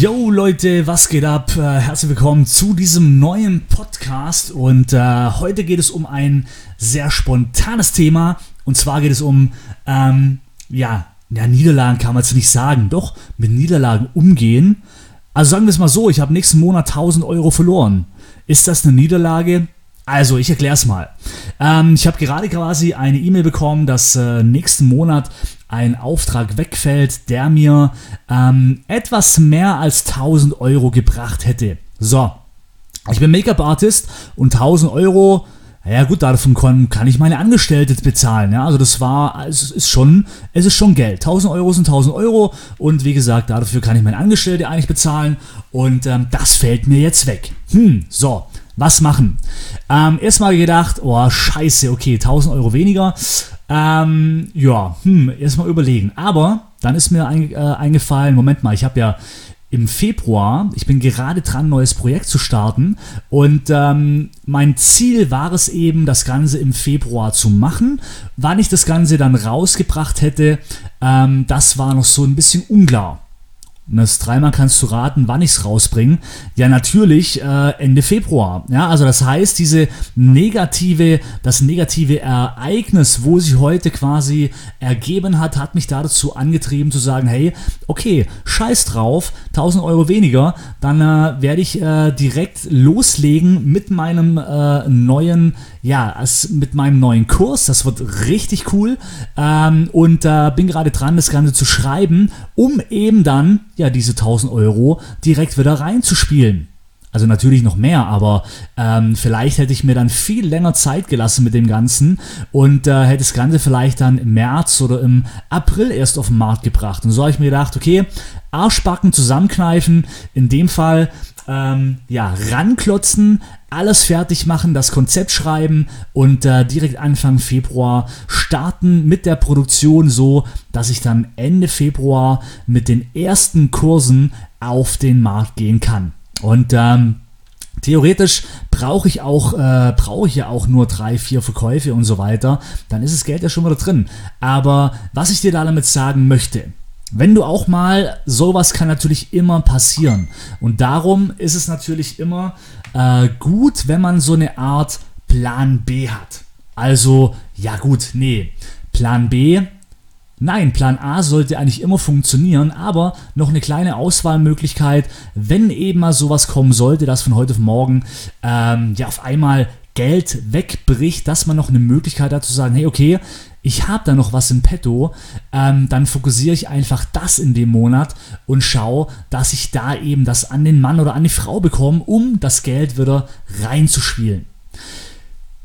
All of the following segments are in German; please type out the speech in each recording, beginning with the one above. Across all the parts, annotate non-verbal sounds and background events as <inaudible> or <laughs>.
Yo Leute, was geht ab? Äh, herzlich willkommen zu diesem neuen Podcast und äh, heute geht es um ein sehr spontanes Thema und zwar geht es um, ähm, ja, ja, Niederlagen kann man jetzt nicht sagen, doch mit Niederlagen umgehen. Also sagen wir es mal so, ich habe nächsten Monat 1000 Euro verloren. Ist das eine Niederlage? Also, ich erkläre es mal. Ähm, ich habe gerade quasi eine E-Mail bekommen, dass äh, nächsten Monat ein Auftrag wegfällt, der mir ähm, etwas mehr als 1000 Euro gebracht hätte. So, ich bin Make-up-Artist und 1000 Euro, ja gut, davon kann, ich meine Angestellte bezahlen. Ja? Also das war, es ist schon, es ist schon Geld. 1000 Euro sind 1000 Euro und wie gesagt, dafür kann ich meine Angestellte eigentlich bezahlen und ähm, das fällt mir jetzt weg. Hm, so was machen? Ähm, erstmal gedacht, oh scheiße, okay, 1000 Euro weniger. Ähm, ja, hm, erstmal überlegen. Aber dann ist mir ein, äh, eingefallen, Moment mal, ich habe ja im Februar, ich bin gerade dran, ein neues Projekt zu starten und ähm, mein Ziel war es eben, das Ganze im Februar zu machen. Wann ich das Ganze dann rausgebracht hätte, ähm, das war noch so ein bisschen unklar. Das dreimal kannst du raten, wann ich es rausbringe. Ja, natürlich äh, Ende Februar. Ja, also das heißt, diese negative, das negative Ereignis, wo sich heute quasi ergeben hat, hat mich dazu angetrieben zu sagen, hey, okay, scheiß drauf, 1000 Euro weniger, dann äh, werde ich äh, direkt loslegen mit meinem äh, neuen ja, mit meinem neuen Kurs. Das wird richtig cool. Ähm, und äh, bin gerade dran, das Ganze zu schreiben, um eben dann ja diese 1000 Euro direkt wieder reinzuspielen. Also natürlich noch mehr, aber ähm, vielleicht hätte ich mir dann viel länger Zeit gelassen mit dem Ganzen und äh, hätte das Ganze vielleicht dann im März oder im April erst auf den Markt gebracht. Und so habe ich mir gedacht, okay, Arschbacken zusammenkneifen, in dem Fall ähm, ja, ranklotzen, alles fertig machen, das Konzept schreiben und äh, direkt Anfang Februar starten mit der Produktion so, dass ich dann Ende Februar mit den ersten Kursen auf den Markt gehen kann. Und ähm, Theoretisch brauche ich auch, äh, brauche ich ja auch nur drei, vier Verkäufe und so weiter. Dann ist das Geld ja schon wieder drin. Aber was ich dir da damit sagen möchte, wenn du auch mal, sowas kann natürlich immer passieren. Und darum ist es natürlich immer äh, gut, wenn man so eine Art Plan B hat. Also, ja gut, nee. Plan B, nein, Plan A sollte eigentlich immer funktionieren, aber noch eine kleine Auswahlmöglichkeit, wenn eben mal sowas kommen sollte, dass von heute auf morgen ähm, ja auf einmal Geld wegbricht, dass man noch eine Möglichkeit hat zu sagen, hey, okay, ich habe da noch was im Petto, ähm, dann fokussiere ich einfach das in dem Monat und schaue, dass ich da eben das an den Mann oder an die Frau bekomme, um das Geld wieder reinzuspielen.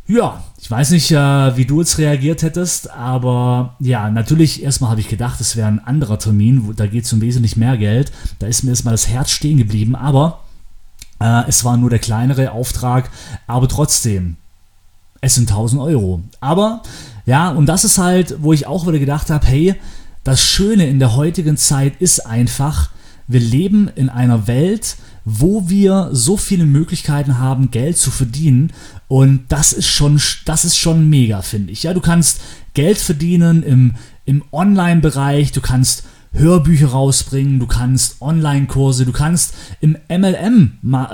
Ja, ich weiß nicht, äh, wie du jetzt reagiert hättest, aber ja, natürlich, erstmal habe ich gedacht, es wäre ein anderer Termin, wo, da geht es um wesentlich mehr Geld. Da ist mir erstmal das Herz stehen geblieben, aber äh, es war nur der kleinere Auftrag, aber trotzdem, es sind 1000 Euro. Aber ja, und das ist halt, wo ich auch wieder gedacht habe, hey, das Schöne in der heutigen Zeit ist einfach, wir leben in einer Welt, wo wir so viele Möglichkeiten haben, Geld zu verdienen. Und das ist schon, das ist schon mega, finde ich. Ja, du kannst Geld verdienen im, im Online-Bereich, du kannst Hörbücher rausbringen, du kannst Online-Kurse, du kannst im MLM-Markt,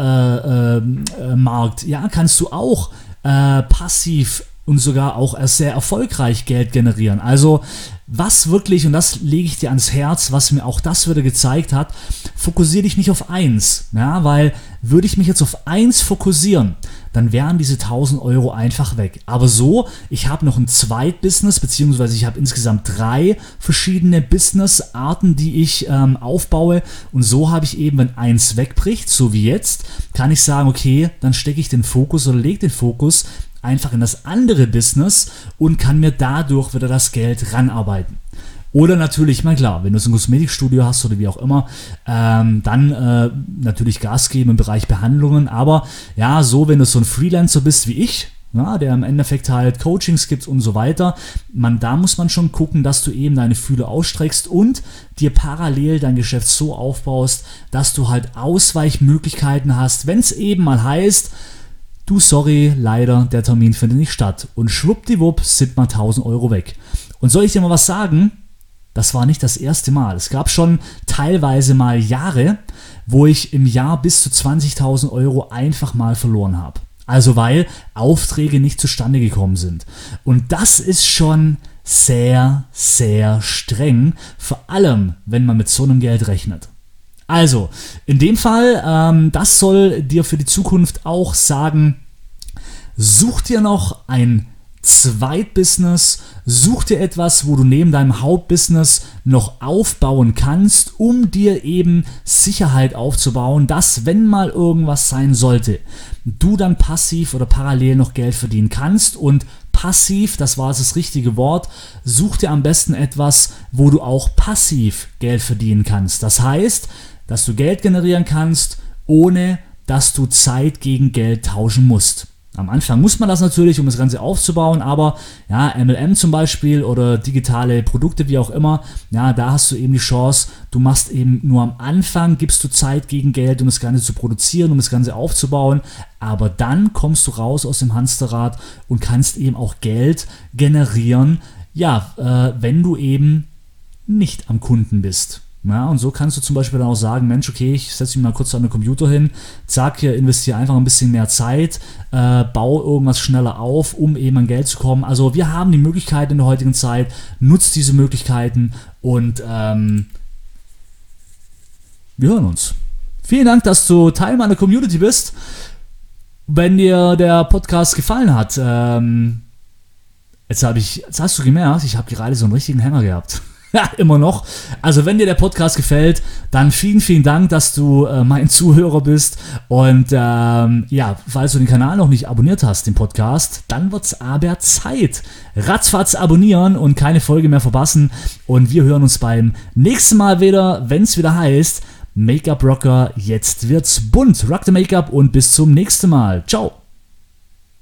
äh, äh, ja, kannst du auch äh, passiv und sogar auch sehr erfolgreich Geld generieren. Also was wirklich, und das lege ich dir ans Herz, was mir auch das wieder gezeigt hat, fokussiere dich nicht auf eins, ja, weil würde ich mich jetzt auf eins fokussieren, dann wären diese 1000 Euro einfach weg. Aber so, ich habe noch ein Zweitbusiness, beziehungsweise ich habe insgesamt drei verschiedene Businessarten, die ich ähm, aufbaue. Und so habe ich eben, wenn eins wegbricht, so wie jetzt, kann ich sagen, okay, dann stecke ich den Fokus oder lege den Fokus einfach in das andere Business und kann mir dadurch wieder das Geld ranarbeiten. Oder natürlich, mal klar, wenn du so ein Kosmetikstudio hast oder wie auch immer, ähm, dann äh, natürlich Gas geben im Bereich Behandlungen. Aber ja, so, wenn du so ein Freelancer bist wie ich, ja, der im Endeffekt halt Coachings gibt und so weiter. Man, da muss man schon gucken, dass du eben deine Fühle ausstreckst und dir parallel dein Geschäft so aufbaust, dass du halt Ausweichmöglichkeiten hast, wenn es eben mal heißt, du sorry, leider, der Termin findet nicht statt. Und schwuppdiwupp sind mal 1000 Euro weg. Und soll ich dir mal was sagen? Das war nicht das erste Mal. Es gab schon teilweise mal Jahre, wo ich im Jahr bis zu 20.000 Euro einfach mal verloren habe. Also weil Aufträge nicht zustande gekommen sind. Und das ist schon sehr, sehr streng, vor allem wenn man mit so einem Geld rechnet. Also, in dem Fall, ähm, das soll dir für die Zukunft auch sagen, such dir noch ein Zweitbusiness, such dir etwas, wo du neben deinem Hauptbusiness noch aufbauen kannst, um dir eben Sicherheit aufzubauen, dass wenn mal irgendwas sein sollte, du dann passiv oder parallel noch Geld verdienen kannst und passiv, das war das richtige Wort, such dir am besten etwas, wo du auch passiv Geld verdienen kannst. Das heißt, dass du Geld generieren kannst, ohne dass du Zeit gegen Geld tauschen musst. Am Anfang muss man das natürlich, um das Ganze aufzubauen, aber ja, MLM zum Beispiel oder digitale Produkte, wie auch immer, ja, da hast du eben die Chance, du machst eben nur am Anfang, gibst du Zeit gegen Geld, um das Ganze zu produzieren, um das Ganze aufzubauen, aber dann kommst du raus aus dem Hamsterrad und kannst eben auch Geld generieren, ja, äh, wenn du eben nicht am Kunden bist. Ja, und so kannst du zum Beispiel dann auch sagen, Mensch, okay, ich setze mich mal kurz an den Computer hin, zack, hier investiere einfach ein bisschen mehr Zeit, äh, baue irgendwas schneller auf, um eben an Geld zu kommen. Also wir haben die Möglichkeit in der heutigen Zeit, nutzt diese Möglichkeiten und ähm, wir hören uns. Vielen Dank, dass du Teil meiner Community bist. Wenn dir der Podcast gefallen hat, ähm, jetzt habe ich, jetzt hast du gemerkt, ich habe gerade so einen richtigen Hänger gehabt. Ja, immer noch. Also, wenn dir der Podcast gefällt, dann vielen, vielen Dank, dass du äh, mein <laughs> Zuhörer bist. Und ähm, ja, falls du den Kanal noch nicht abonniert hast, den Podcast, dann wird's aber Zeit. Ratzfatz abonnieren und keine Folge mehr verpassen. Und wir hören uns beim nächsten Mal wieder, wenn's wieder heißt, Make-up Rocker, jetzt wird's bunt. Rock the Make-up und bis zum nächsten Mal. Ciao.